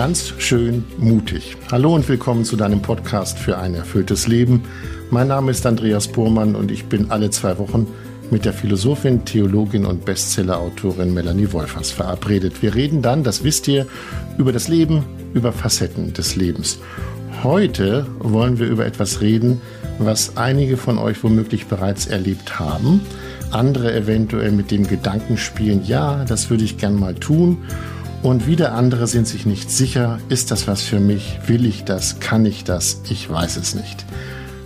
Ganz schön mutig. Hallo und willkommen zu deinem Podcast für ein erfülltes Leben. Mein Name ist Andreas Burmann und ich bin alle zwei Wochen mit der Philosophin, Theologin und Bestsellerautorin Melanie Wolfers verabredet. Wir reden dann, das wisst ihr, über das Leben, über Facetten des Lebens. Heute wollen wir über etwas reden, was einige von euch womöglich bereits erlebt haben, andere eventuell mit dem Gedanken spielen, ja, das würde ich gern mal tun. Und wieder andere sind sich nicht sicher, ist das was für mich, will ich das, kann ich das, ich weiß es nicht.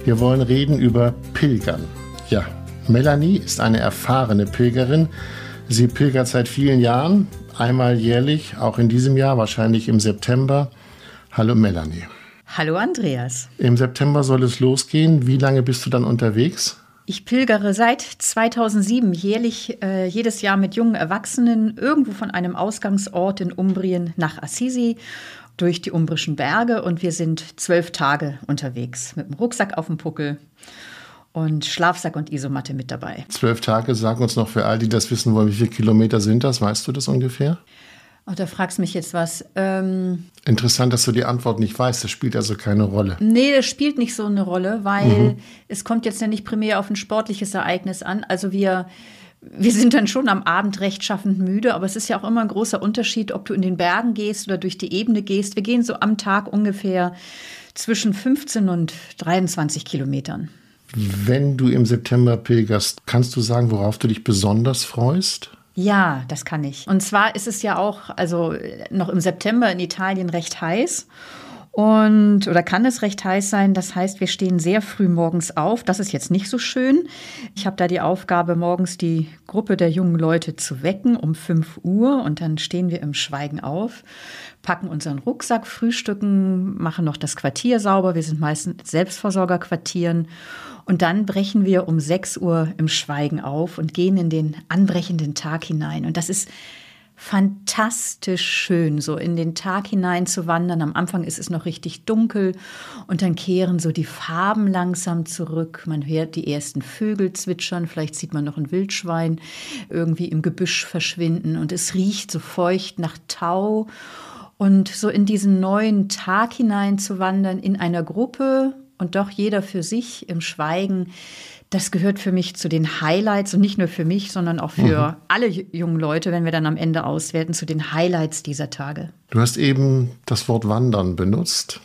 Wir wollen reden über Pilgern. Ja, Melanie ist eine erfahrene Pilgerin. Sie pilgert seit vielen Jahren, einmal jährlich, auch in diesem Jahr, wahrscheinlich im September. Hallo Melanie. Hallo Andreas. Im September soll es losgehen. Wie lange bist du dann unterwegs? Ich pilgere seit 2007 jährlich äh, jedes Jahr mit jungen Erwachsenen irgendwo von einem Ausgangsort in Umbrien nach Assisi durch die umbrischen Berge und wir sind zwölf Tage unterwegs mit dem Rucksack auf dem Puckel und Schlafsack und Isomatte mit dabei. Zwölf Tage, sag uns noch für all die das wissen wollen, wie viele Kilometer sind das? Weißt du das ungefähr? Oh, da fragst du mich jetzt was. Ähm, Interessant, dass du die Antwort nicht weißt. Das spielt also keine Rolle. Nee, das spielt nicht so eine Rolle, weil mhm. es kommt jetzt ja nicht primär auf ein sportliches Ereignis an. Also wir, wir sind dann schon am Abend rechtschaffend müde, aber es ist ja auch immer ein großer Unterschied, ob du in den Bergen gehst oder durch die Ebene gehst. Wir gehen so am Tag ungefähr zwischen 15 und 23 Kilometern. Wenn du im September pilgerst, kannst du sagen, worauf du dich besonders freust? Ja, das kann ich. Und zwar ist es ja auch, also noch im September in Italien recht heiß. Und, oder kann es recht heiß sein? Das heißt, wir stehen sehr früh morgens auf. Das ist jetzt nicht so schön. Ich habe da die Aufgabe, morgens die Gruppe der jungen Leute zu wecken um 5 Uhr und dann stehen wir im Schweigen auf, packen unseren Rucksack, frühstücken, machen noch das Quartier sauber. Wir sind meistens Selbstversorgerquartieren und dann brechen wir um 6 Uhr im Schweigen auf und gehen in den anbrechenden Tag hinein. Und das ist fantastisch schön, so in den Tag hinein zu wandern. Am Anfang ist es noch richtig dunkel und dann kehren so die Farben langsam zurück. Man hört die ersten Vögel zwitschern, vielleicht sieht man noch ein Wildschwein irgendwie im Gebüsch verschwinden und es riecht so feucht nach Tau. Und so in diesen neuen Tag hinein zu wandern in einer Gruppe und doch jeder für sich im Schweigen, das gehört für mich zu den Highlights und nicht nur für mich, sondern auch für mhm. alle jungen Leute, wenn wir dann am Ende auswerten, zu den Highlights dieser Tage. Du hast eben das Wort Wandern benutzt.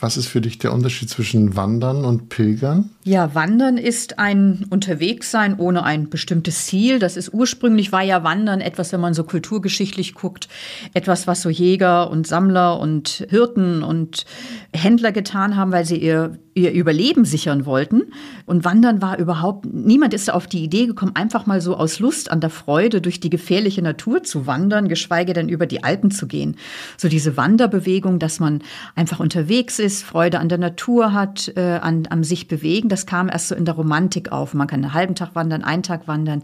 Was ist für dich der Unterschied zwischen Wandern und Pilgern? Ja, Wandern ist ein Unterwegssein ohne ein bestimmtes Ziel. Das ist ursprünglich war ja Wandern etwas, wenn man so kulturgeschichtlich guckt, etwas, was so Jäger und Sammler und Hirten und Händler getan haben, weil sie ihr, ihr Überleben sichern wollten. Und Wandern war überhaupt, niemand ist auf die Idee gekommen, einfach mal so aus Lust an der Freude durch die gefährliche Natur zu wandern, geschweige denn über die Alpen zu gehen so diese Wanderbewegung, dass man einfach unterwegs ist, Freude an der Natur hat, äh, an, am sich bewegen, das kam erst so in der Romantik auf. Man kann einen halben Tag wandern, einen Tag wandern.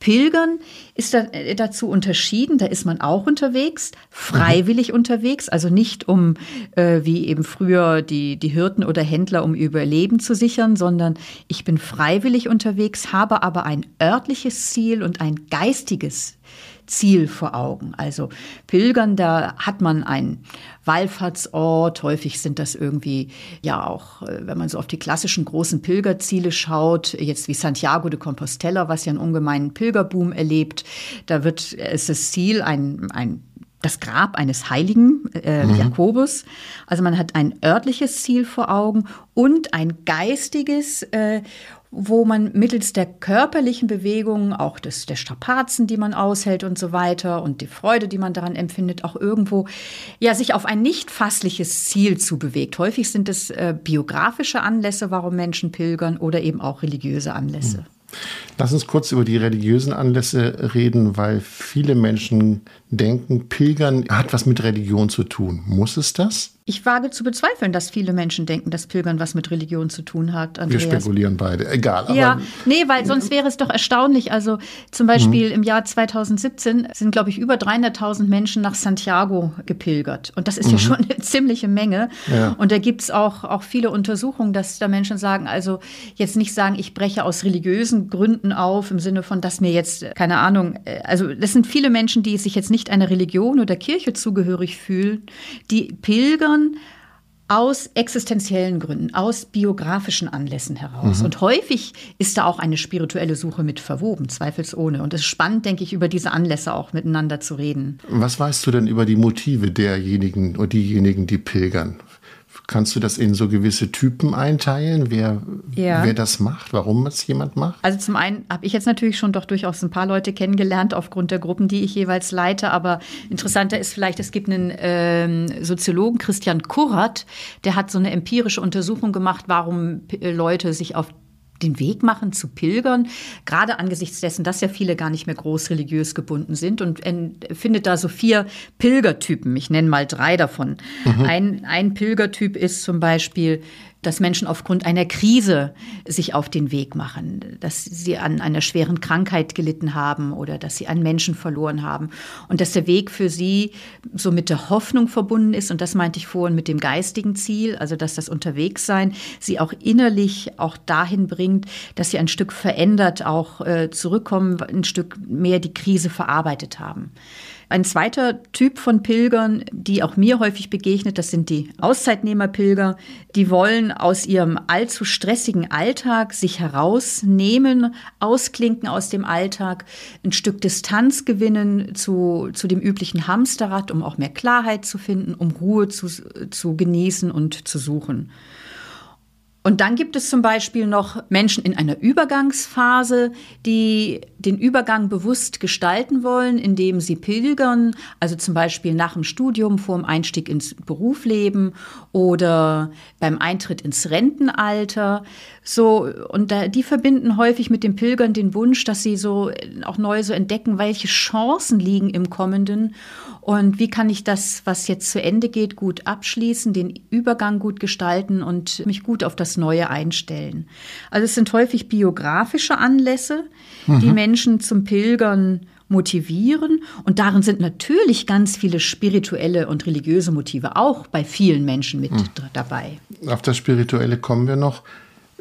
Pilgern ist da, äh, dazu unterschieden, da ist man auch unterwegs, freiwillig mhm. unterwegs, also nicht um, äh, wie eben früher die, die Hirten oder Händler, um Überleben zu sichern, sondern ich bin freiwillig unterwegs, habe aber ein örtliches Ziel und ein geistiges Ziel vor Augen. Also Pilgern, da hat man einen Wallfahrtsort. Häufig sind das irgendwie ja auch, äh, wenn man so auf die klassischen großen Pilgerziele schaut, jetzt wie Santiago de Compostela, was ja einen ungemeinen Pilgerboom erlebt. Da wird ist das Ziel ein, ein das Grab eines Heiligen, äh, mhm. Jakobus. Also man hat ein örtliches Ziel vor Augen und ein geistiges. Äh, wo man mittels der körperlichen Bewegungen, auch des, der Strapazen, die man aushält und so weiter und die Freude, die man daran empfindet, auch irgendwo ja sich auf ein nicht fassliches Ziel zu bewegt. Häufig sind es äh, biografische Anlässe, warum Menschen pilgern oder eben auch religiöse Anlässe. Hm. Lass uns kurz über die religiösen Anlässe reden, weil viele Menschen denken, Pilgern hat was mit Religion zu tun. Muss es das? Ich wage zu bezweifeln, dass viele Menschen denken, dass Pilgern was mit Religion zu tun hat. Andreas. Wir spekulieren beide, egal. ja, nee, weil sonst wäre es doch erstaunlich. Also zum Beispiel mhm. im Jahr 2017 sind, glaube ich, über 300.000 Menschen nach Santiago gepilgert. Und das ist mhm. ja schon eine ziemliche Menge. Ja. Und da gibt es auch, auch viele Untersuchungen, dass da Menschen sagen, also jetzt nicht sagen, ich breche aus religiösen Gründen auf, im Sinne von, dass mir jetzt, keine Ahnung, äh, also das sind viele Menschen, die sich jetzt nicht einer Religion oder Kirche zugehörig fühlen, die pilgern aus existenziellen Gründen, aus biografischen Anlässen heraus. Mhm. Und häufig ist da auch eine spirituelle Suche mit verwoben, zweifelsohne. Und es ist spannend, denke ich, über diese Anlässe auch miteinander zu reden. Was weißt du denn über die Motive derjenigen oder diejenigen, die pilgern? Kannst du das in so gewisse Typen einteilen, wer, ja. wer das macht, warum es jemand macht? Also zum einen habe ich jetzt natürlich schon doch durchaus ein paar Leute kennengelernt aufgrund der Gruppen, die ich jeweils leite. Aber interessanter ist vielleicht, es gibt einen ähm, Soziologen, Christian Kurrat, der hat so eine empirische Untersuchung gemacht, warum Leute sich auf den Weg machen zu Pilgern, gerade angesichts dessen, dass ja viele gar nicht mehr groß religiös gebunden sind und findet da so vier Pilgertypen. Ich nenne mal drei davon. Mhm. Ein, ein Pilgertyp ist zum Beispiel dass Menschen aufgrund einer Krise sich auf den Weg machen, dass sie an einer schweren Krankheit gelitten haben oder dass sie einen Menschen verloren haben und dass der Weg für sie so mit der Hoffnung verbunden ist und das meinte ich vorhin mit dem geistigen Ziel, also dass das Unterwegssein sie auch innerlich auch dahin bringt, dass sie ein Stück verändert auch äh, zurückkommen, ein Stück mehr die Krise verarbeitet haben. Ein zweiter Typ von Pilgern, die auch mir häufig begegnet, das sind die Auszeitnehmerpilger. Die wollen aus ihrem allzu stressigen Alltag sich herausnehmen, ausklinken aus dem Alltag, ein Stück Distanz gewinnen zu, zu dem üblichen Hamsterrad, um auch mehr Klarheit zu finden, um Ruhe zu, zu genießen und zu suchen. Und dann gibt es zum Beispiel noch Menschen in einer Übergangsphase, die den Übergang bewusst gestalten wollen, indem sie pilgern, also zum Beispiel nach dem Studium, vor dem Einstieg ins Berufsleben oder beim Eintritt ins Rentenalter. So, und da, die verbinden häufig mit dem Pilgern den Wunsch, dass sie so auch neu so entdecken, welche Chancen liegen im Kommenden und wie kann ich das, was jetzt zu Ende geht, gut abschließen, den Übergang gut gestalten und mich gut auf das Neue einstellen. Also es sind häufig biografische Anlässe, mhm. die Menschen zum Pilgern motivieren. Und darin sind natürlich ganz viele spirituelle und religiöse Motive auch bei vielen Menschen mit mhm. dabei. Auf das Spirituelle kommen wir noch.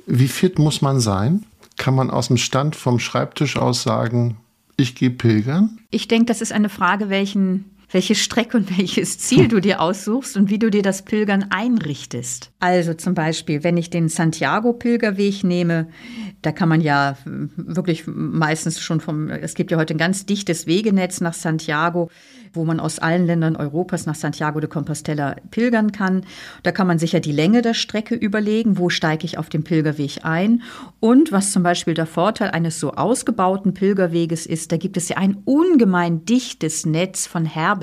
Wie fit muss man sein? Kann man aus dem Stand vom Schreibtisch aus sagen, ich gehe pilgern? Ich denke, das ist eine Frage, welchen welche Strecke und welches Ziel du dir aussuchst und wie du dir das Pilgern einrichtest. Also zum Beispiel, wenn ich den Santiago-Pilgerweg nehme, da kann man ja wirklich meistens schon vom, es gibt ja heute ein ganz dichtes Wegenetz nach Santiago wo man aus allen Ländern Europas nach Santiago de Compostela pilgern kann. Da kann man sicher die Länge der Strecke überlegen, wo steige ich auf dem Pilgerweg ein. Und was zum Beispiel der Vorteil eines so ausgebauten Pilgerweges ist, da gibt es ja ein ungemein dichtes Netz von Herbergen.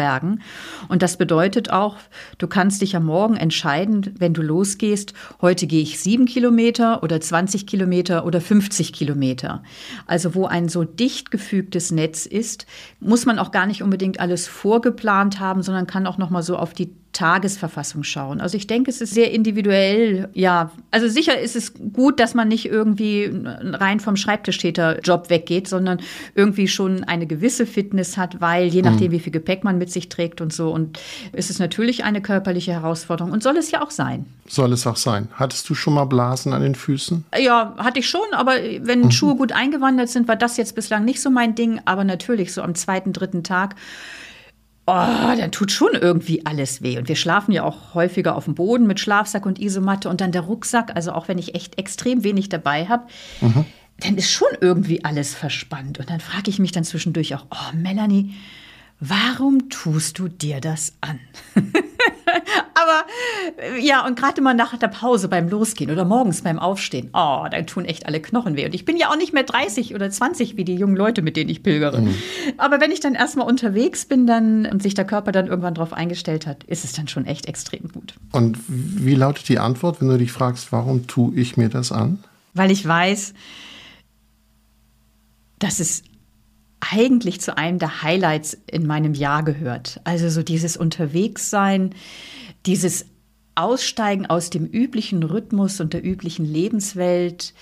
Und das bedeutet auch, du kannst dich am Morgen entscheiden, wenn du losgehst, heute gehe ich sieben Kilometer oder 20 Kilometer oder 50 Kilometer. Also wo ein so dicht gefügtes Netz ist, muss man auch gar nicht unbedingt alles vorgeplant haben, sondern kann auch noch mal so auf die Tagesverfassung schauen. Also ich denke, es ist sehr individuell. Ja, also sicher ist es gut, dass man nicht irgendwie rein vom Schreibtischtäter-Job weggeht, sondern irgendwie schon eine gewisse Fitness hat, weil je nachdem, mhm. wie viel Gepäck man mit sich trägt und so. Und es ist natürlich eine körperliche Herausforderung und soll es ja auch sein. Soll es auch sein. Hattest du schon mal Blasen an den Füßen? Ja, hatte ich schon, aber wenn mhm. Schuhe gut eingewandert sind, war das jetzt bislang nicht so mein Ding. Aber natürlich so am zweiten, dritten Tag oh, dann tut schon irgendwie alles weh. Und wir schlafen ja auch häufiger auf dem Boden mit Schlafsack und Isomatte und dann der Rucksack. Also auch wenn ich echt extrem wenig dabei habe, mhm. dann ist schon irgendwie alles verspannt. Und dann frage ich mich dann zwischendurch auch, oh, Melanie, warum tust du dir das an? Aber äh, ja, und gerade mal nach der Pause beim Losgehen oder morgens beim Aufstehen, oh, da tun echt alle Knochen weh. Und ich bin ja auch nicht mehr 30 oder 20 wie die jungen Leute, mit denen ich pilgere. Mhm. Aber wenn ich dann erstmal unterwegs bin dann und sich der Körper dann irgendwann darauf eingestellt hat, ist es dann schon echt extrem gut. Und wie lautet die Antwort, wenn du dich fragst, warum tue ich mir das an? Weil ich weiß, dass es eigentlich zu einem der Highlights in meinem Jahr gehört. Also so dieses Unterwegssein, dieses Aussteigen aus dem üblichen Rhythmus und der üblichen Lebenswelt,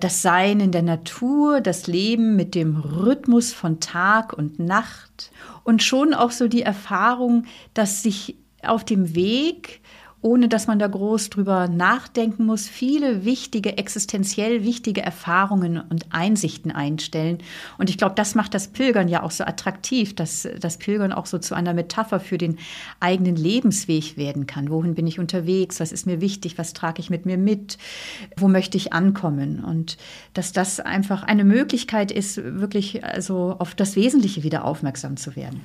das Sein in der Natur, das Leben mit dem Rhythmus von Tag und Nacht und schon auch so die Erfahrung, dass sich auf dem Weg ohne dass man da groß drüber nachdenken muss, viele wichtige, existenziell wichtige Erfahrungen und Einsichten einstellen. Und ich glaube, das macht das Pilgern ja auch so attraktiv, dass das Pilgern auch so zu einer Metapher für den eigenen Lebensweg werden kann. Wohin bin ich unterwegs? Was ist mir wichtig? Was trage ich mit mir mit? Wo möchte ich ankommen? Und dass das einfach eine Möglichkeit ist, wirklich also auf das Wesentliche wieder aufmerksam zu werden.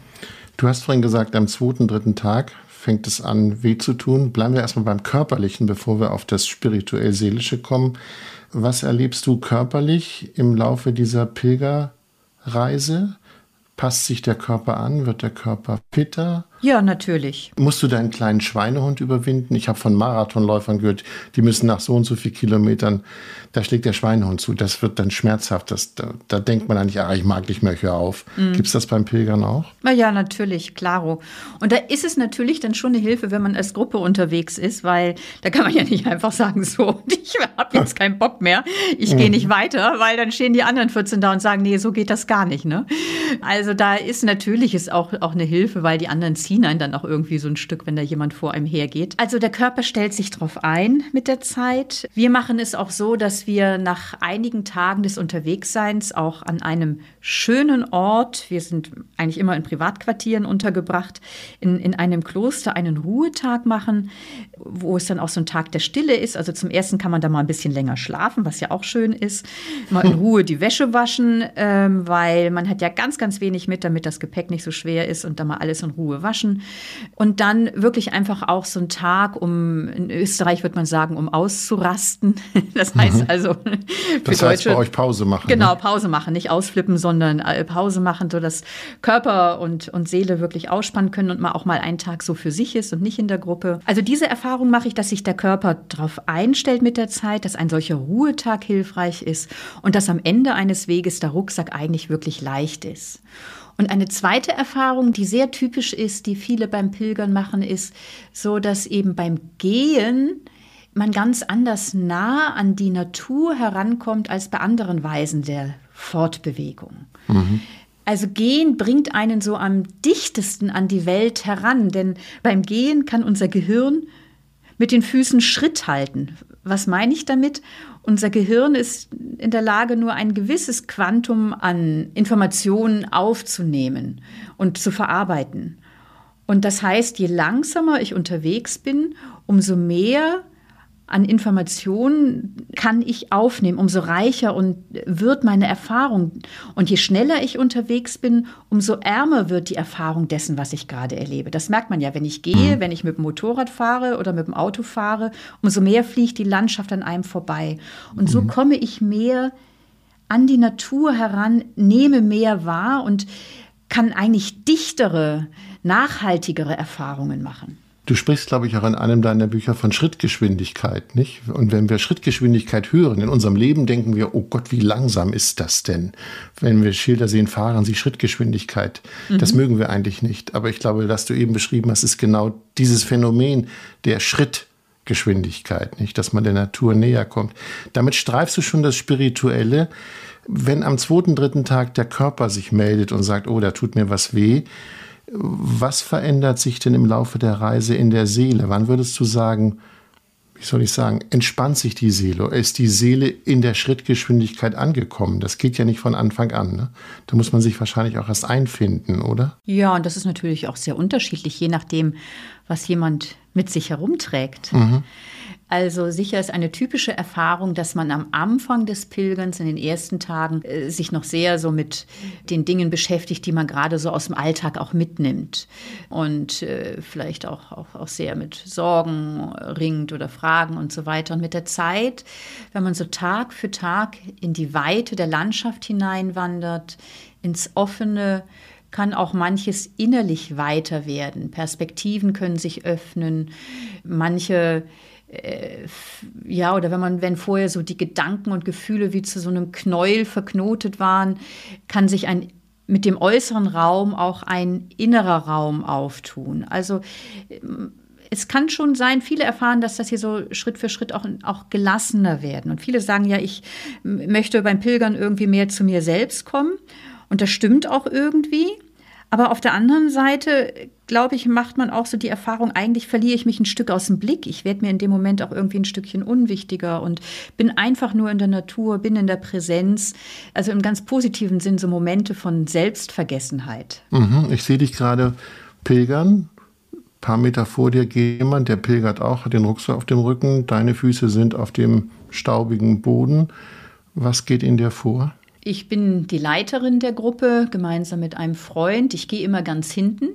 Du hast vorhin gesagt, am zweiten, dritten Tag fängt es an, weh zu tun. Bleiben wir erstmal beim Körperlichen, bevor wir auf das spirituell-seelische kommen. Was erlebst du körperlich im Laufe dieser Pilgerreise? Passt sich der Körper an? Wird der Körper fitter? Ja, natürlich. Musst du deinen kleinen Schweinehund überwinden? Ich habe von Marathonläufern gehört, die müssen nach so und so vielen Kilometern, da schlägt der Schweinehund zu. Das wird dann schmerzhaft. Das, da, da denkt man eigentlich, ah, ich mag nicht mehr, hör auf. Mhm. Gibt es das beim Pilgern auch? Na ja, natürlich, klaro. Und da ist es natürlich dann schon eine Hilfe, wenn man als Gruppe unterwegs ist, weil da kann man ja nicht einfach sagen, so, ich habe jetzt keinen Bock mehr, ich gehe mhm. nicht weiter, weil dann stehen die anderen 14 da und sagen, nee, so geht das gar nicht. Ne? Also da ist natürlich ist auch, auch eine Hilfe, weil die anderen ziehen einen dann auch irgendwie so ein Stück, wenn da jemand vor einem hergeht. Also der Körper stellt sich drauf ein mit der Zeit. Wir machen es auch so, dass wir nach einigen Tagen des Unterwegsseins auch an einem schönen Ort, wir sind eigentlich immer in Privatquartieren untergebracht, in, in einem Kloster einen Ruhetag machen, wo es dann auch so ein Tag der Stille ist. Also zum ersten kann man da mal ein bisschen länger schlafen, was ja auch schön ist. Mal in Ruhe die Wäsche waschen, ähm, weil man hat ja ganz, ganz wenig mit, damit das Gepäck nicht so schwer ist und da mal alles in Ruhe waschen waschen. Und dann wirklich einfach auch so ein Tag, um, in Österreich würde man sagen, um auszurasten. Das heißt mhm. also, für das heißt Deutsche, bei euch Pause machen. Genau, ne? Pause machen, nicht ausflippen, sondern äh, Pause machen, so dass Körper und, und Seele wirklich ausspannen können und man auch mal einen Tag so für sich ist und nicht in der Gruppe. Also diese Erfahrung mache ich, dass sich der Körper darauf einstellt mit der Zeit, dass ein solcher Ruhetag hilfreich ist und dass am Ende eines Weges der Rucksack eigentlich wirklich leicht ist. Und eine zweite Erfahrung, die sehr typisch ist, die viele beim Pilgern machen, ist so, dass eben beim Gehen man ganz anders nah an die Natur herankommt als bei anderen Weisen der Fortbewegung. Mhm. Also Gehen bringt einen so am dichtesten an die Welt heran, denn beim Gehen kann unser Gehirn mit den Füßen Schritt halten. Was meine ich damit? Unser Gehirn ist in der Lage, nur ein gewisses Quantum an Informationen aufzunehmen und zu verarbeiten. Und das heißt, je langsamer ich unterwegs bin, umso mehr an Informationen kann ich aufnehmen, umso reicher und wird meine Erfahrung. Und je schneller ich unterwegs bin, umso ärmer wird die Erfahrung dessen, was ich gerade erlebe. Das merkt man ja, wenn ich gehe, mhm. wenn ich mit dem Motorrad fahre oder mit dem Auto fahre, umso mehr fliegt die Landschaft an einem vorbei. Und so mhm. komme ich mehr an die Natur heran, nehme mehr wahr und kann eigentlich dichtere, nachhaltigere Erfahrungen machen. Du sprichst, glaube ich, auch in einem deiner Bücher von Schrittgeschwindigkeit, nicht? Und wenn wir Schrittgeschwindigkeit hören in unserem Leben, denken wir, oh Gott, wie langsam ist das denn? Wenn wir Schilder sehen, fahren sie Schrittgeschwindigkeit. Mhm. Das mögen wir eigentlich nicht. Aber ich glaube, dass du eben beschrieben hast, ist genau dieses Phänomen der Schrittgeschwindigkeit, nicht? Dass man der Natur näher kommt. Damit streifst du schon das Spirituelle. Wenn am zweiten, dritten Tag der Körper sich meldet und sagt, oh, da tut mir was weh, was verändert sich denn im Laufe der Reise in der Seele? Wann würdest du sagen, wie soll ich sagen, entspannt sich die Seele? Ist die Seele in der Schrittgeschwindigkeit angekommen? Das geht ja nicht von Anfang an. Ne? Da muss man sich wahrscheinlich auch erst einfinden, oder? Ja, und das ist natürlich auch sehr unterschiedlich, je nachdem, was jemand mit sich herumträgt. Mhm. Also sicher ist eine typische Erfahrung, dass man am Anfang des Pilgerns in den ersten Tagen äh, sich noch sehr so mit den Dingen beschäftigt, die man gerade so aus dem Alltag auch mitnimmt und äh, vielleicht auch, auch, auch sehr mit Sorgen ringt oder Fragen und so weiter. Und mit der Zeit, wenn man so Tag für Tag in die Weite der Landschaft hineinwandert, ins offene, kann auch manches innerlich weiter werden. Perspektiven können sich öffnen. Manche äh, ja, oder wenn man, wenn vorher so die Gedanken und Gefühle wie zu so einem Knäuel verknotet waren, kann sich ein mit dem äußeren Raum auch ein innerer Raum auftun. Also es kann schon sein, viele erfahren, dass das hier so Schritt für Schritt auch, auch gelassener werden. Und viele sagen ja, ich möchte beim Pilgern irgendwie mehr zu mir selbst kommen. Und das stimmt auch irgendwie. Aber auf der anderen Seite, glaube ich, macht man auch so die Erfahrung, eigentlich verliere ich mich ein Stück aus dem Blick. Ich werde mir in dem Moment auch irgendwie ein Stückchen unwichtiger und bin einfach nur in der Natur, bin in der Präsenz. Also im ganz positiven Sinn so Momente von Selbstvergessenheit. Mhm, ich sehe dich gerade pilgern. Ein paar Meter vor dir geht jemand, der pilgert auch, hat den Rucksack auf dem Rücken. Deine Füße sind auf dem staubigen Boden. Was geht in dir vor? Ich bin die Leiterin der Gruppe, gemeinsam mit einem Freund. Ich gehe immer ganz hinten.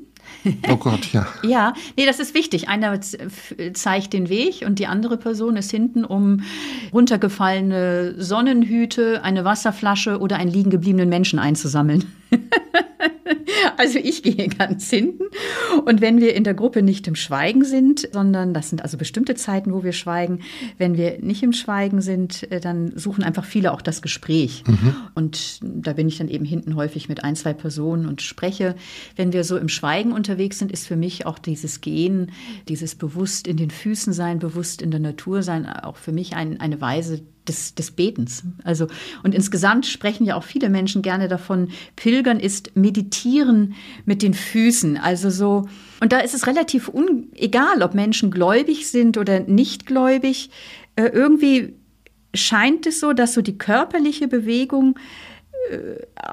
Oh Gott, ja. ja, nee, das ist wichtig. Einer zeigt den Weg und die andere Person ist hinten, um runtergefallene Sonnenhüte, eine Wasserflasche oder einen liegen gebliebenen Menschen einzusammeln. Also ich gehe ganz hinten. Und wenn wir in der Gruppe nicht im Schweigen sind, sondern das sind also bestimmte Zeiten, wo wir schweigen, wenn wir nicht im Schweigen sind, äh, dann suchen einfach viele auch das Gespräch. Mhm. Und da bin ich dann eben hinten häufig mit ein, zwei Personen und spreche. Wenn wir so im Schweigen unterwegs sind, ist für mich auch dieses Gehen, dieses bewusst in den Füßen sein, bewusst in der Natur sein, auch für mich ein, eine Weise, des, des Betens. Also, und insgesamt sprechen ja auch viele Menschen gerne davon, Pilgern ist Meditieren mit den Füßen. Also so, und da ist es relativ egal, ob Menschen gläubig sind oder nicht gläubig. Äh, irgendwie scheint es so, dass so die körperliche Bewegung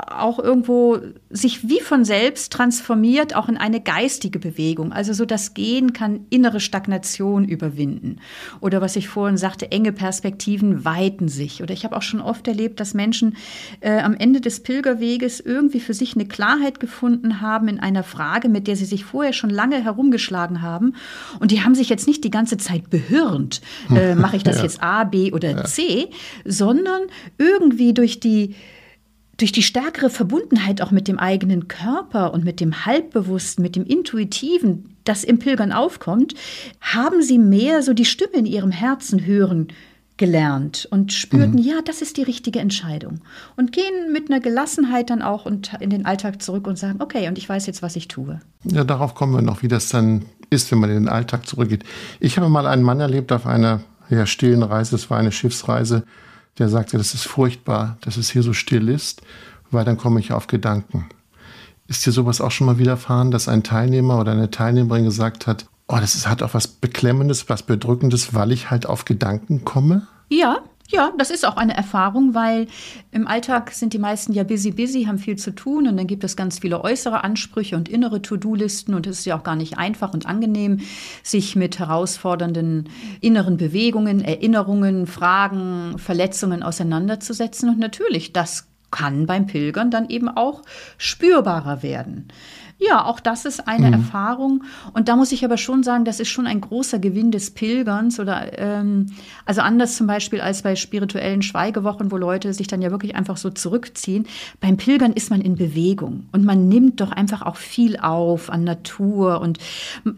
auch irgendwo sich wie von selbst transformiert, auch in eine geistige Bewegung. Also so das Gehen kann innere Stagnation überwinden. Oder was ich vorhin sagte, enge Perspektiven weiten sich. Oder ich habe auch schon oft erlebt, dass Menschen äh, am Ende des Pilgerweges irgendwie für sich eine Klarheit gefunden haben in einer Frage, mit der sie sich vorher schon lange herumgeschlagen haben. Und die haben sich jetzt nicht die ganze Zeit behirnt, äh, mache ich das ja. jetzt A, B oder ja. C, sondern irgendwie durch die durch die stärkere Verbundenheit auch mit dem eigenen Körper und mit dem Halbbewussten, mit dem Intuitiven, das im Pilgern aufkommt, haben sie mehr so die Stimme in ihrem Herzen hören gelernt und spürten, mhm. ja, das ist die richtige Entscheidung. Und gehen mit einer Gelassenheit dann auch und in den Alltag zurück und sagen, okay, und ich weiß jetzt, was ich tue. Ja, darauf kommen wir noch, wie das dann ist, wenn man in den Alltag zurückgeht. Ich habe mal einen Mann erlebt auf einer ja, stillen Reise, es war eine Schiffsreise, der sagte, das ist furchtbar, dass es hier so still ist, weil dann komme ich auf Gedanken. Ist dir sowas auch schon mal widerfahren, dass ein Teilnehmer oder eine Teilnehmerin gesagt hat, oh, das ist, hat auch was Beklemmendes, was Bedrückendes, weil ich halt auf Gedanken komme? Ja, ja, das ist auch eine Erfahrung, weil im Alltag sind die meisten ja busy, busy, haben viel zu tun und dann gibt es ganz viele äußere Ansprüche und innere To-Do-Listen und es ist ja auch gar nicht einfach und angenehm, sich mit herausfordernden inneren Bewegungen, Erinnerungen, Fragen, Verletzungen auseinanderzusetzen. Und natürlich, das kann beim Pilgern dann eben auch spürbarer werden. Ja, auch das ist eine mhm. Erfahrung. Und da muss ich aber schon sagen, das ist schon ein großer Gewinn des Pilgerns oder ähm, also anders zum Beispiel als bei spirituellen Schweigewochen, wo Leute sich dann ja wirklich einfach so zurückziehen. Beim Pilgern ist man in Bewegung und man nimmt doch einfach auch viel auf an Natur und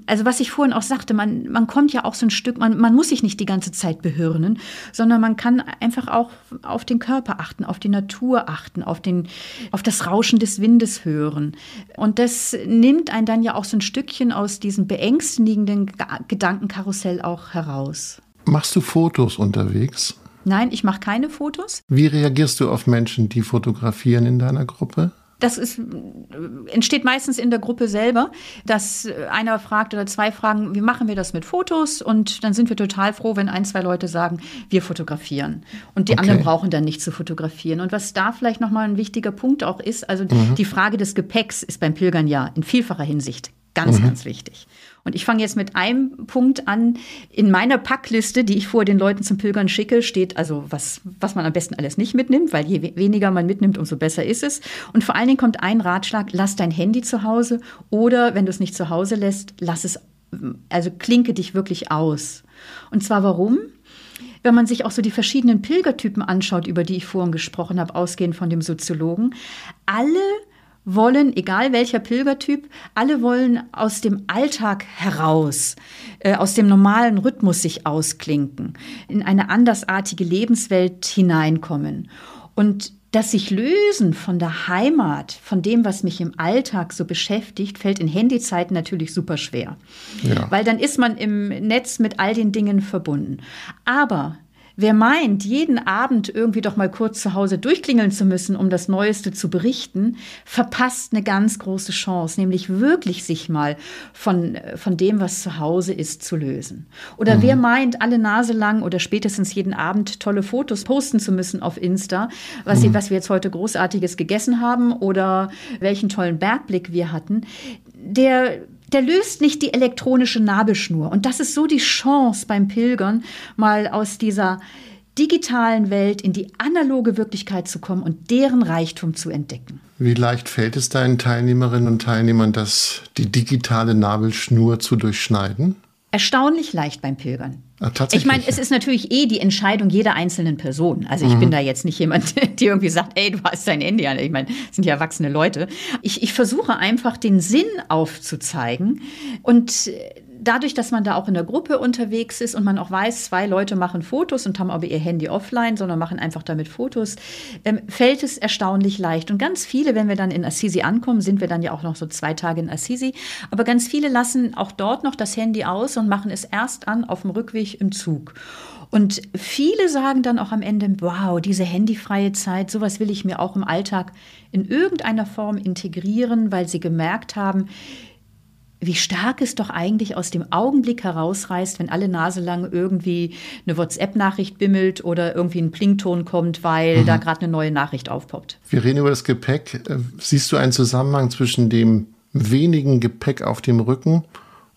also was ich vorhin auch sagte, man, man kommt ja auch so ein Stück, man, man muss sich nicht die ganze Zeit behirnen, sondern man kann einfach auch auf den Körper achten, auf die Natur achten, auf, den, auf das Rauschen des Windes hören. Und das nimmt einen dann ja auch so ein Stückchen aus diesem beängstigenden Gedankenkarussell auch heraus. Machst du Fotos unterwegs? Nein, ich mache keine Fotos. Wie reagierst du auf Menschen, die fotografieren in deiner Gruppe? Das ist, entsteht meistens in der Gruppe selber, dass einer fragt oder zwei fragen, wie machen wir das mit Fotos? Und dann sind wir total froh, wenn ein, zwei Leute sagen, wir fotografieren. Und die okay. anderen brauchen dann nicht zu fotografieren. Und was da vielleicht nochmal ein wichtiger Punkt auch ist, also mhm. die Frage des Gepäcks ist beim Pilgern ja in vielfacher Hinsicht ganz, mhm. ganz wichtig. Und ich fange jetzt mit einem Punkt an. In meiner Packliste, die ich vor den Leuten zum Pilgern schicke, steht also, was, was man am besten alles nicht mitnimmt, weil je weniger man mitnimmt, umso besser ist es. Und vor allen Dingen kommt ein Ratschlag, lass dein Handy zu Hause oder wenn du es nicht zu Hause lässt, lass es, also klinke dich wirklich aus. Und zwar warum? wenn man sich auch so die verschiedenen Pilgertypen anschaut, über die ich vorhin gesprochen habe, ausgehend von dem Soziologen, alle wollen, egal welcher Pilgertyp, alle wollen aus dem Alltag heraus, äh, aus dem normalen Rhythmus sich ausklinken, in eine andersartige Lebenswelt hineinkommen. Und das sich lösen von der Heimat, von dem, was mich im Alltag so beschäftigt, fällt in Handyzeiten natürlich super schwer. Ja. Weil dann ist man im Netz mit all den Dingen verbunden. Aber Wer meint, jeden Abend irgendwie doch mal kurz zu Hause durchklingeln zu müssen, um das Neueste zu berichten, verpasst eine ganz große Chance, nämlich wirklich sich mal von, von dem, was zu Hause ist, zu lösen. Oder mhm. wer meint, alle Nase lang oder spätestens jeden Abend tolle Fotos posten zu müssen auf Insta, was, mhm. was wir jetzt heute großartiges gegessen haben oder welchen tollen Bergblick wir hatten, der der löst nicht die elektronische Nabelschnur. Und das ist so die Chance beim Pilgern, mal aus dieser digitalen Welt in die analoge Wirklichkeit zu kommen und deren Reichtum zu entdecken. Wie leicht fällt es deinen Teilnehmerinnen und Teilnehmern, das die digitale Nabelschnur zu durchschneiden? Erstaunlich leicht beim Pilgern. Ah, ich meine, es ist natürlich eh die Entscheidung jeder einzelnen Person. Also ich mhm. bin da jetzt nicht jemand, der irgendwie sagt, ey, du hast dein Handy an. Ich meine, sind ja erwachsene Leute. Ich, ich versuche einfach den Sinn aufzuzeigen und dadurch, dass man da auch in der Gruppe unterwegs ist und man auch weiß, zwei Leute machen Fotos und haben aber ihr Handy offline, sondern machen einfach damit Fotos, ähm, fällt es erstaunlich leicht. Und ganz viele, wenn wir dann in Assisi ankommen, sind wir dann ja auch noch so zwei Tage in Assisi, aber ganz viele lassen auch dort noch das Handy aus und machen es erst an auf dem Rückweg im Zug. Und viele sagen dann auch am Ende, wow, diese handyfreie Zeit, sowas will ich mir auch im Alltag in irgendeiner Form integrieren, weil sie gemerkt haben, wie stark es doch eigentlich aus dem Augenblick herausreißt, wenn alle Nase lang irgendwie eine WhatsApp-Nachricht bimmelt oder irgendwie ein Plington kommt, weil mhm. da gerade eine neue Nachricht aufpoppt. Wir reden über das Gepäck. Äh, siehst du einen Zusammenhang zwischen dem wenigen Gepäck auf dem Rücken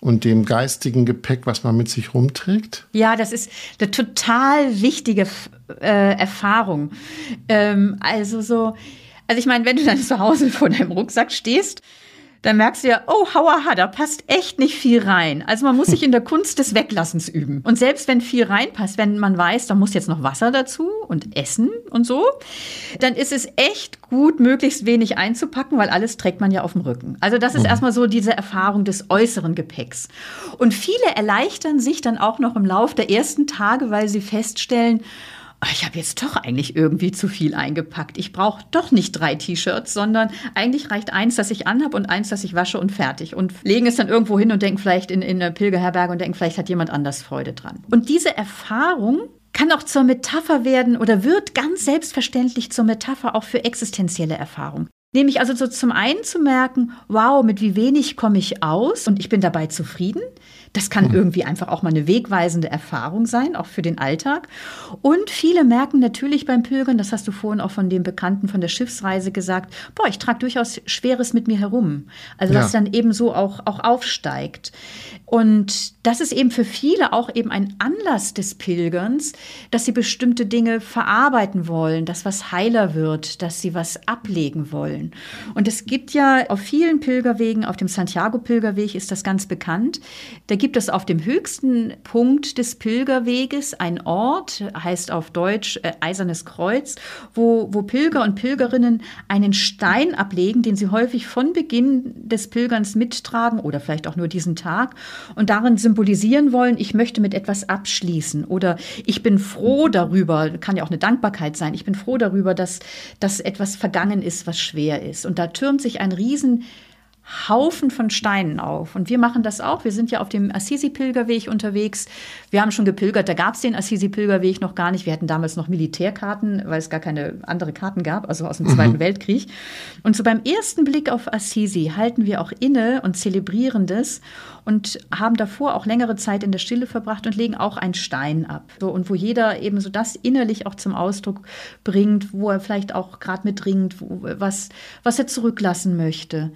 und dem geistigen Gepäck, was man mit sich rumträgt? Ja, das ist eine total wichtige äh, Erfahrung. Ähm, also so, also ich meine, wenn du dann zu Hause vor deinem Rucksack stehst, dann merkst du ja, oh, hauaha, da passt echt nicht viel rein. Also man muss sich in der Kunst des Weglassens üben. Und selbst wenn viel reinpasst, wenn man weiß, da muss jetzt noch Wasser dazu und Essen und so, dann ist es echt gut, möglichst wenig einzupacken, weil alles trägt man ja auf dem Rücken. Also das ist mhm. erstmal so diese Erfahrung des äußeren Gepäcks. Und viele erleichtern sich dann auch noch im Lauf der ersten Tage, weil sie feststellen, ich habe jetzt doch eigentlich irgendwie zu viel eingepackt. Ich brauche doch nicht drei T-Shirts, sondern eigentlich reicht eins, das ich anhabe und eins, das ich wasche und fertig. Und legen es dann irgendwo hin und denken vielleicht in, in eine Pilgerherberge und denken, vielleicht hat jemand anders Freude dran. Und diese Erfahrung kann auch zur Metapher werden oder wird ganz selbstverständlich zur Metapher auch für existenzielle Erfahrung. Nämlich also so zum einen zu merken, wow, mit wie wenig komme ich aus und ich bin dabei zufrieden. Das kann mhm. irgendwie einfach auch mal eine wegweisende Erfahrung sein, auch für den Alltag. Und viele merken natürlich beim Pilgern, das hast du vorhin auch von dem Bekannten von der Schiffsreise gesagt, boah, ich trage durchaus Schweres mit mir herum. Also ja. was dann eben so auch, auch aufsteigt. Und das ist eben für viele auch eben ein Anlass des Pilgerns, dass sie bestimmte Dinge verarbeiten wollen, dass was heiler wird, dass sie was ablegen wollen. Und es gibt ja auf vielen Pilgerwegen, auf dem Santiago-Pilgerweg ist das ganz bekannt, da gibt es auf dem höchsten Punkt des Pilgerweges ein Ort, heißt auf Deutsch äh, Eisernes Kreuz, wo, wo Pilger und Pilgerinnen einen Stein ablegen, den sie häufig von Beginn des Pilgerns mittragen oder vielleicht auch nur diesen Tag und darin symbolisieren wollen, ich möchte mit etwas abschließen oder ich bin froh darüber, kann ja auch eine Dankbarkeit sein, ich bin froh darüber, dass, dass etwas vergangen ist, was schwer ist. Und da türmt sich ein riesen Haufen von Steinen auf. Und wir machen das auch. Wir sind ja auf dem Assisi-Pilgerweg unterwegs. Wir haben schon gepilgert. Da gab es den Assisi-Pilgerweg noch gar nicht. Wir hatten damals noch Militärkarten, weil es gar keine andere Karten gab, also aus dem mhm. Zweiten Weltkrieg. Und so beim ersten Blick auf Assisi halten wir auch inne und zelebrieren das und haben davor auch längere Zeit in der Stille verbracht und legen auch einen Stein ab. So, und wo jeder eben so das innerlich auch zum Ausdruck bringt, wo er vielleicht auch gerade mitringt, was, was er zurücklassen möchte.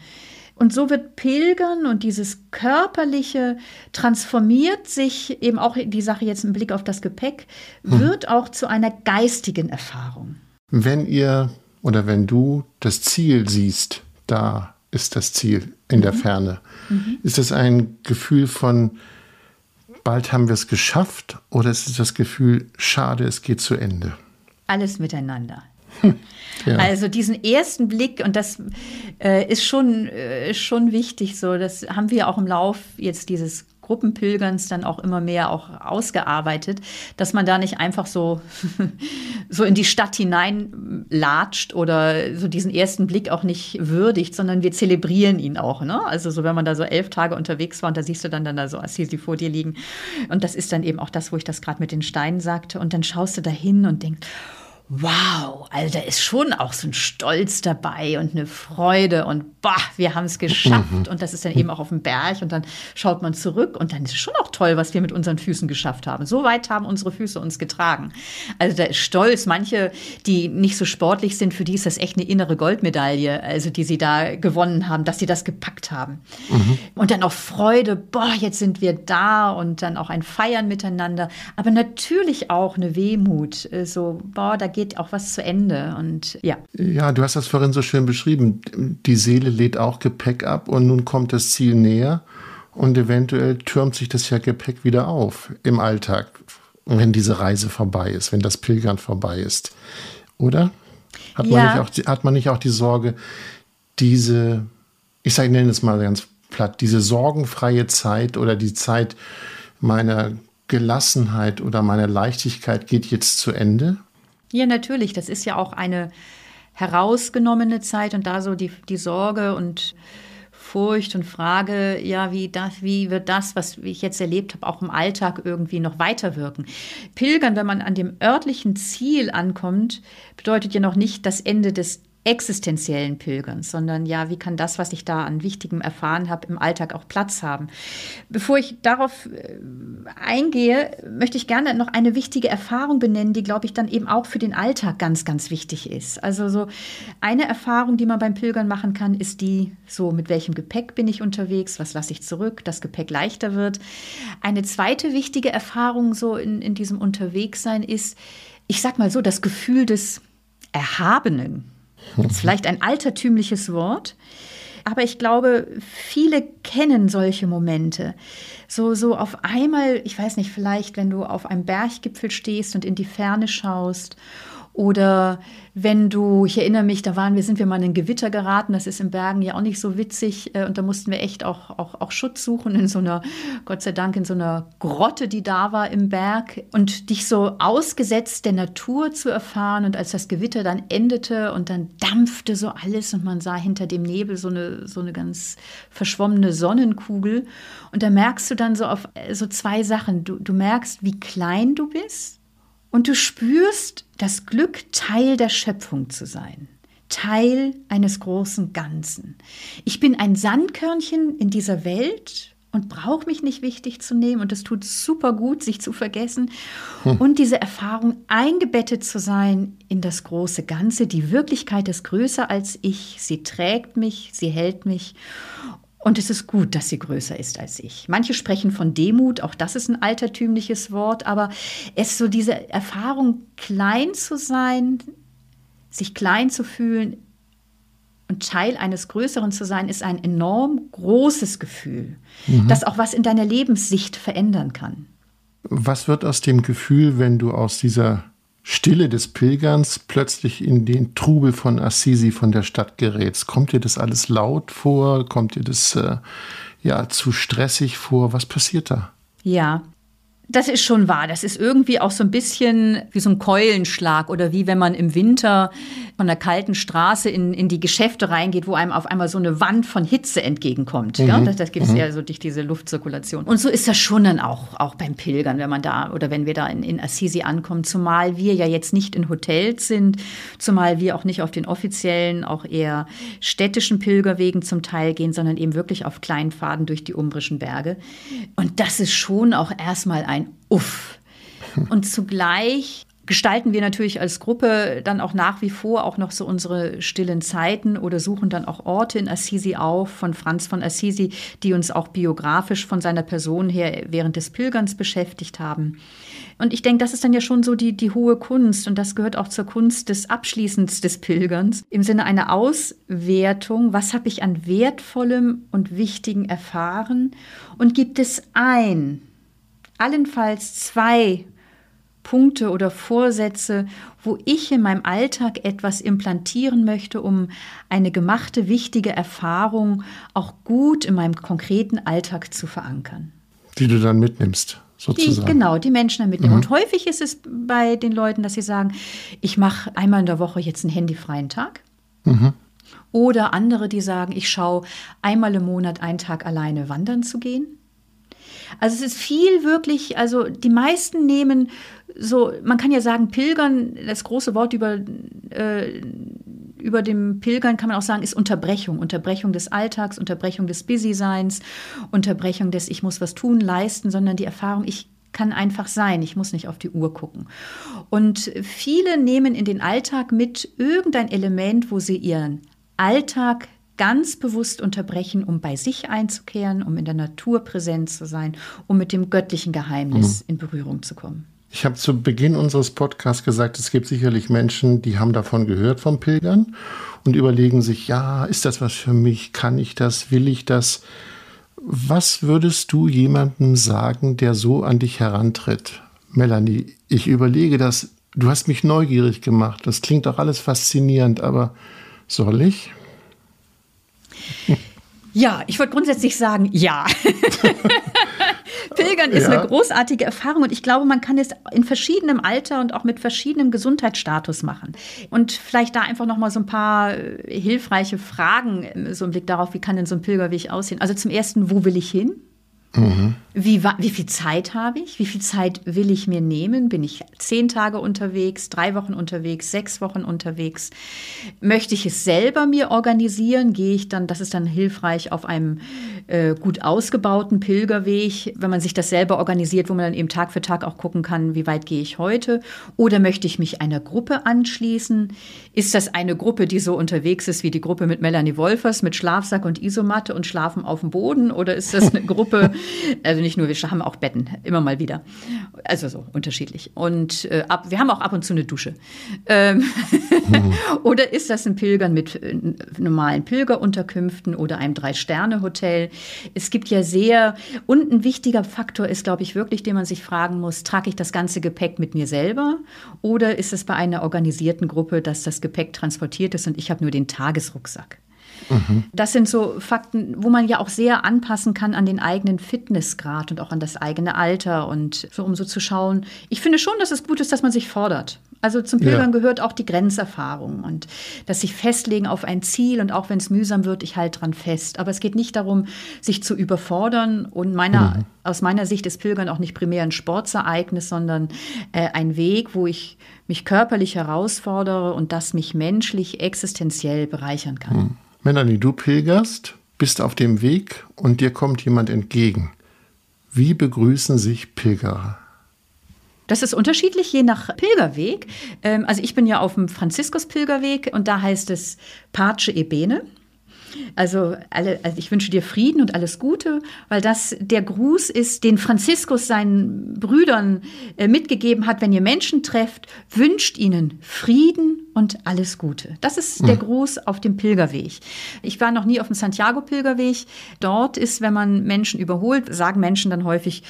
Und so wird Pilgern und dieses Körperliche transformiert sich eben auch die Sache jetzt im Blick auf das Gepäck, hm. wird auch zu einer geistigen Erfahrung. Wenn ihr oder wenn du das Ziel siehst, da ist das Ziel in mhm. der Ferne, mhm. ist das ein Gefühl von, bald haben wir es geschafft oder ist es das Gefühl, schade, es geht zu Ende? Alles miteinander. Ja. Also diesen ersten Blick, und das äh, ist schon, äh, schon wichtig so, das haben wir auch im Lauf jetzt dieses Gruppenpilgerns dann auch immer mehr auch ausgearbeitet, dass man da nicht einfach so, so in die Stadt hinein latscht oder so diesen ersten Blick auch nicht würdigt, sondern wir zelebrieren ihn auch. Ne? Also so, wenn man da so elf Tage unterwegs war und da siehst du dann, dann da so Assisi vor dir liegen. Und das ist dann eben auch das, wo ich das gerade mit den Steinen sagte. Und dann schaust du da hin und denkst, wow, also da ist schon auch so ein Stolz dabei und eine Freude und bah, wir haben es geschafft. Mhm. Und das ist dann eben auch auf dem Berg und dann schaut man zurück und dann ist es schon auch toll, was wir mit unseren Füßen geschafft haben. So weit haben unsere Füße uns getragen. Also da ist Stolz. Manche, die nicht so sportlich sind, für die ist das echt eine innere Goldmedaille, also die sie da gewonnen haben, dass sie das gepackt haben. Mhm. Und dann auch Freude, boah, jetzt sind wir da und dann auch ein Feiern miteinander. Aber natürlich auch eine Wehmut, so, boah, da geht auch was zu Ende und ja. Ja, du hast das vorhin so schön beschrieben. Die Seele lädt auch Gepäck ab und nun kommt das Ziel näher und eventuell türmt sich das ja Gepäck wieder auf im Alltag, wenn diese Reise vorbei ist, wenn das Pilgern vorbei ist. Oder? Hat, ja. man, nicht auch, hat man nicht auch die Sorge, diese, ich sage, nenne es mal ganz platt, diese sorgenfreie Zeit oder die Zeit meiner Gelassenheit oder meiner Leichtigkeit geht jetzt zu Ende? Ja, natürlich. Das ist ja auch eine herausgenommene Zeit und da so die, die Sorge und Furcht und Frage, ja, wie, das, wie wird das, was ich jetzt erlebt habe, auch im Alltag irgendwie noch weiterwirken? Pilgern, wenn man an dem örtlichen Ziel ankommt, bedeutet ja noch nicht das Ende des existenziellen Pilgerns, sondern ja, wie kann das, was ich da an Wichtigem erfahren habe, im Alltag auch Platz haben? Bevor ich darauf äh, eingehe, möchte ich gerne noch eine wichtige Erfahrung benennen, die, glaube ich, dann eben auch für den Alltag ganz, ganz wichtig ist. Also so eine Erfahrung, die man beim Pilgern machen kann, ist die, so mit welchem Gepäck bin ich unterwegs, was lasse ich zurück, das Gepäck leichter wird. Eine zweite wichtige Erfahrung so in, in diesem Unterwegssein ist, ich sag mal so, das Gefühl des Erhabenen. Das ist vielleicht ein altertümliches Wort, aber ich glaube, viele kennen solche Momente. So, so auf einmal, ich weiß nicht, vielleicht, wenn du auf einem Berggipfel stehst und in die Ferne schaust oder wenn du, ich erinnere mich, da waren wir, sind wir mal in ein Gewitter geraten, das ist in Bergen ja auch nicht so witzig. Äh, und da mussten wir echt auch, auch, auch Schutz suchen in so einer, Gott sei Dank, in so einer Grotte, die da war im Berg. Und dich so ausgesetzt der Natur zu erfahren. Und als das Gewitter dann endete und dann dampfte so alles und man sah hinter dem Nebel so eine, so eine ganz verschwommene Sonnenkugel. Und da merkst du dann so auf äh, so zwei Sachen. Du, du merkst, wie klein du bist und du spürst das Glück, Teil der Schöpfung zu sein. Teil eines großen Ganzen. Ich bin ein Sandkörnchen in dieser Welt und brauche mich nicht wichtig zu nehmen und es tut super gut, sich zu vergessen hm. und diese Erfahrung eingebettet zu sein in das große Ganze. Die Wirklichkeit ist größer als ich, sie trägt mich, sie hält mich und es ist gut, dass sie größer ist als ich. Manche sprechen von Demut, auch das ist ein altertümliches Wort, aber es so diese Erfahrung, klein zu sein, sich klein zu fühlen und Teil eines Größeren zu sein, ist ein enorm großes Gefühl, mhm. das auch was in deiner Lebenssicht verändern kann. Was wird aus dem Gefühl, wenn du aus dieser Stille des Pilgerns plötzlich in den Trubel von Assisi von der Stadt gerätst. Kommt dir das alles laut vor? Kommt dir das äh, ja zu stressig vor? Was passiert da? Ja, das ist schon wahr. Das ist irgendwie auch so ein bisschen wie so ein Keulenschlag oder wie wenn man im Winter von der kalten Straße in, in die Geschäfte reingeht, wo einem auf einmal so eine Wand von Hitze entgegenkommt. Mhm. Ja? Das, das gibt es mhm. ja so durch diese Luftzirkulation. Und so ist das schon dann auch, auch beim Pilgern, wenn man da oder wenn wir da in, in Assisi ankommen, zumal wir ja jetzt nicht in Hotels sind, zumal wir auch nicht auf den offiziellen, auch eher städtischen Pilgerwegen zum Teil gehen, sondern eben wirklich auf kleinen Pfaden durch die umbrischen Berge. Und das ist schon auch erstmal ein ein Uff. Und zugleich gestalten wir natürlich als Gruppe dann auch nach wie vor auch noch so unsere stillen Zeiten oder suchen dann auch Orte in Assisi auf von Franz von Assisi, die uns auch biografisch von seiner Person her während des Pilgerns beschäftigt haben. Und ich denke, das ist dann ja schon so die, die hohe Kunst und das gehört auch zur Kunst des Abschließens des Pilgerns im Sinne einer Auswertung. Was habe ich an Wertvollem und Wichtigen erfahren und gibt es ein allenfalls zwei Punkte oder Vorsätze, wo ich in meinem Alltag etwas implantieren möchte, um eine gemachte, wichtige Erfahrung auch gut in meinem konkreten Alltag zu verankern. Die du dann mitnimmst. Sozusagen. Die, genau, die Menschen dann mitnehmen. Mhm. Und häufig ist es bei den Leuten, dass sie sagen, ich mache einmal in der Woche jetzt einen handyfreien Tag. Mhm. Oder andere, die sagen, ich schaue einmal im Monat einen Tag alleine wandern zu gehen. Also es ist viel wirklich, also die meisten nehmen so, man kann ja sagen, Pilgern, das große Wort über, äh, über dem Pilgern kann man auch sagen, ist Unterbrechung. Unterbrechung des Alltags, Unterbrechung des Busy-Seins, Unterbrechung des Ich muss was tun, leisten, sondern die Erfahrung, ich kann einfach sein, ich muss nicht auf die Uhr gucken. Und viele nehmen in den Alltag mit irgendein Element, wo sie ihren Alltag ganz bewusst unterbrechen, um bei sich einzukehren, um in der Natur präsent zu sein, um mit dem göttlichen Geheimnis mhm. in Berührung zu kommen. Ich habe zu Beginn unseres Podcasts gesagt, es gibt sicherlich Menschen, die haben davon gehört vom Pilgern und überlegen sich, ja, ist das was für mich? Kann ich das? Will ich das? Was würdest du jemandem sagen, der so an dich herantritt? Melanie, ich überlege das, du hast mich neugierig gemacht. Das klingt doch alles faszinierend, aber soll ich? Ja, ich wollte grundsätzlich sagen, ja. Pilgern ist ja. eine großartige Erfahrung und ich glaube, man kann es in verschiedenem Alter und auch mit verschiedenem Gesundheitsstatus machen. Und vielleicht da einfach noch mal so ein paar äh, hilfreiche Fragen, so im Blick darauf, wie kann denn so ein Pilgerweg aussehen? Also zum ersten, wo will ich hin? Mhm. Wie, wie viel Zeit habe ich? Wie viel Zeit will ich mir nehmen? Bin ich zehn Tage unterwegs, drei Wochen unterwegs, sechs Wochen unterwegs? Möchte ich es selber mir organisieren? Gehe ich dann, das ist dann hilfreich, auf einem äh, gut ausgebauten Pilgerweg, wenn man sich das selber organisiert, wo man dann eben Tag für Tag auch gucken kann, wie weit gehe ich heute? Oder möchte ich mich einer Gruppe anschließen? Ist das eine Gruppe, die so unterwegs ist wie die Gruppe mit Melanie Wolfers, mit Schlafsack und Isomatte und schlafen auf dem Boden? Oder ist das eine Gruppe, also nicht nur, wir haben auch Betten, immer mal wieder. Also so unterschiedlich. Und äh, ab, wir haben auch ab und zu eine Dusche. Ähm mhm. oder ist das ein Pilgern mit äh, normalen Pilgerunterkünften oder einem Drei-Sterne-Hotel? Es gibt ja sehr, und ein wichtiger Faktor ist, glaube ich, wirklich, den man sich fragen muss, trage ich das ganze Gepäck mit mir selber oder ist es bei einer organisierten Gruppe, dass das Gepäck transportiert ist und ich habe nur den Tagesrucksack? Mhm. Das sind so Fakten, wo man ja auch sehr anpassen kann an den eigenen Fitnessgrad und auch an das eigene Alter und so, um so zu schauen. Ich finde schon, dass es gut ist, dass man sich fordert. Also zum Pilgern ja. gehört auch die Grenzerfahrung und dass sich festlegen auf ein Ziel und auch wenn es mühsam wird, ich halte dran fest. Aber es geht nicht darum, sich zu überfordern und meiner, mhm. aus meiner Sicht ist Pilgern auch nicht primär ein Sportsereignis, sondern äh, ein Weg, wo ich mich körperlich herausfordere und das mich menschlich, existenziell bereichern kann. Mhm. Melanie, du pilgerst, bist auf dem Weg und dir kommt jemand entgegen. Wie begrüßen sich Pilgerer? Das ist unterschiedlich je nach Pilgerweg. Ähm, also ich bin ja auf dem Franziskus-Pilgerweg und da heißt es Pace Ebene. Also, alle, also ich wünsche dir Frieden und alles Gute, weil das der Gruß ist, den Franziskus seinen Brüdern äh, mitgegeben hat, wenn ihr Menschen trefft, wünscht ihnen Frieden und alles Gute. Das ist der hm. Gruß auf dem Pilgerweg. Ich war noch nie auf dem Santiago-Pilgerweg. Dort ist, wenn man Menschen überholt, sagen Menschen dann häufig,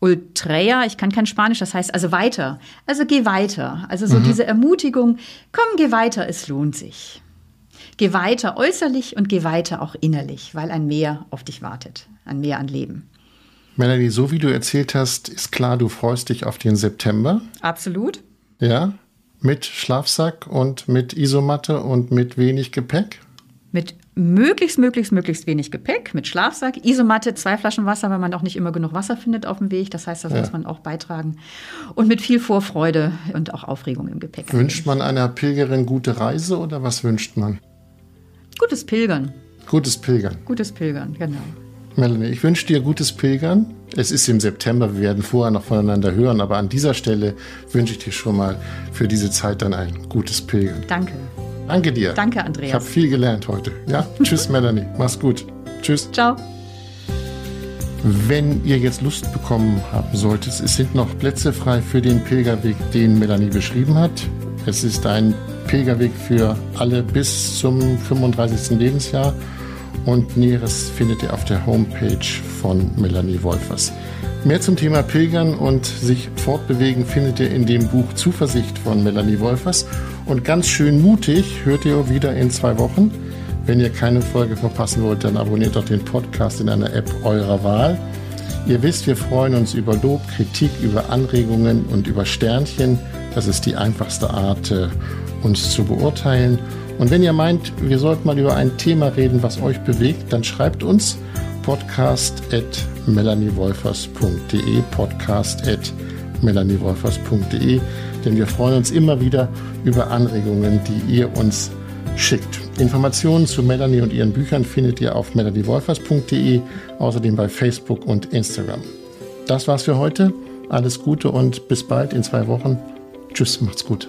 Ultrea, ich kann kein Spanisch, das heißt also weiter. Also geh weiter. Also so mhm. diese Ermutigung, komm, geh weiter, es lohnt sich. Geh weiter äußerlich und geh weiter auch innerlich, weil ein Meer auf dich wartet, ein Meer an Leben. Melanie, so wie du erzählt hast, ist klar, du freust dich auf den September. Absolut. Ja, mit Schlafsack und mit Isomatte und mit wenig Gepäck? Mit möglichst, möglichst, möglichst wenig Gepäck, mit Schlafsack, Isomatte, zwei Flaschen Wasser, weil man auch nicht immer genug Wasser findet auf dem Weg. Das heißt, das ja. muss man auch beitragen. Und mit viel Vorfreude und auch Aufregung im Gepäck. Wünscht man einer Pilgerin gute Reise oder was wünscht man? Gutes Pilgern. Gutes Pilgern. Gutes Pilgern, genau. Melanie, ich wünsche dir gutes Pilgern. Es ist im September, wir werden vorher noch voneinander hören, aber an dieser Stelle wünsche ich dir schon mal für diese Zeit dann ein gutes Pilgern. Danke. Danke dir. Danke, Andreas. Ich habe viel gelernt heute. Ja, tschüss, Melanie. Mach's gut. Tschüss. Ciao. Wenn ihr jetzt Lust bekommen haben solltet, es sind noch Plätze frei für den Pilgerweg, den Melanie beschrieben hat. Es ist ein Pilgerweg für alle bis zum 35. Lebensjahr und Näheres findet ihr auf der Homepage von Melanie Wolfers. Mehr zum Thema Pilgern und sich fortbewegen findet ihr in dem Buch Zuversicht von Melanie Wolfers. Und ganz schön mutig hört ihr wieder in zwei Wochen. Wenn ihr keine Folge verpassen wollt, dann abonniert doch den Podcast in einer App eurer Wahl. Ihr wisst, wir freuen uns über Lob, Kritik, über Anregungen und über Sternchen. Das ist die einfachste Art, äh, uns zu beurteilen. Und wenn ihr meint, wir sollten mal über ein Thema reden, was euch bewegt, dann schreibt uns podcast at melaniewolfers.de podcast at melaniewolfers.de denn wir freuen uns immer wieder über Anregungen, die ihr uns schickt. Informationen zu Melanie und ihren Büchern findet ihr auf melaniewolfers.de, außerdem bei Facebook und Instagram. Das war's für heute. Alles Gute und bis bald in zwei Wochen. Tschüss, macht's gut.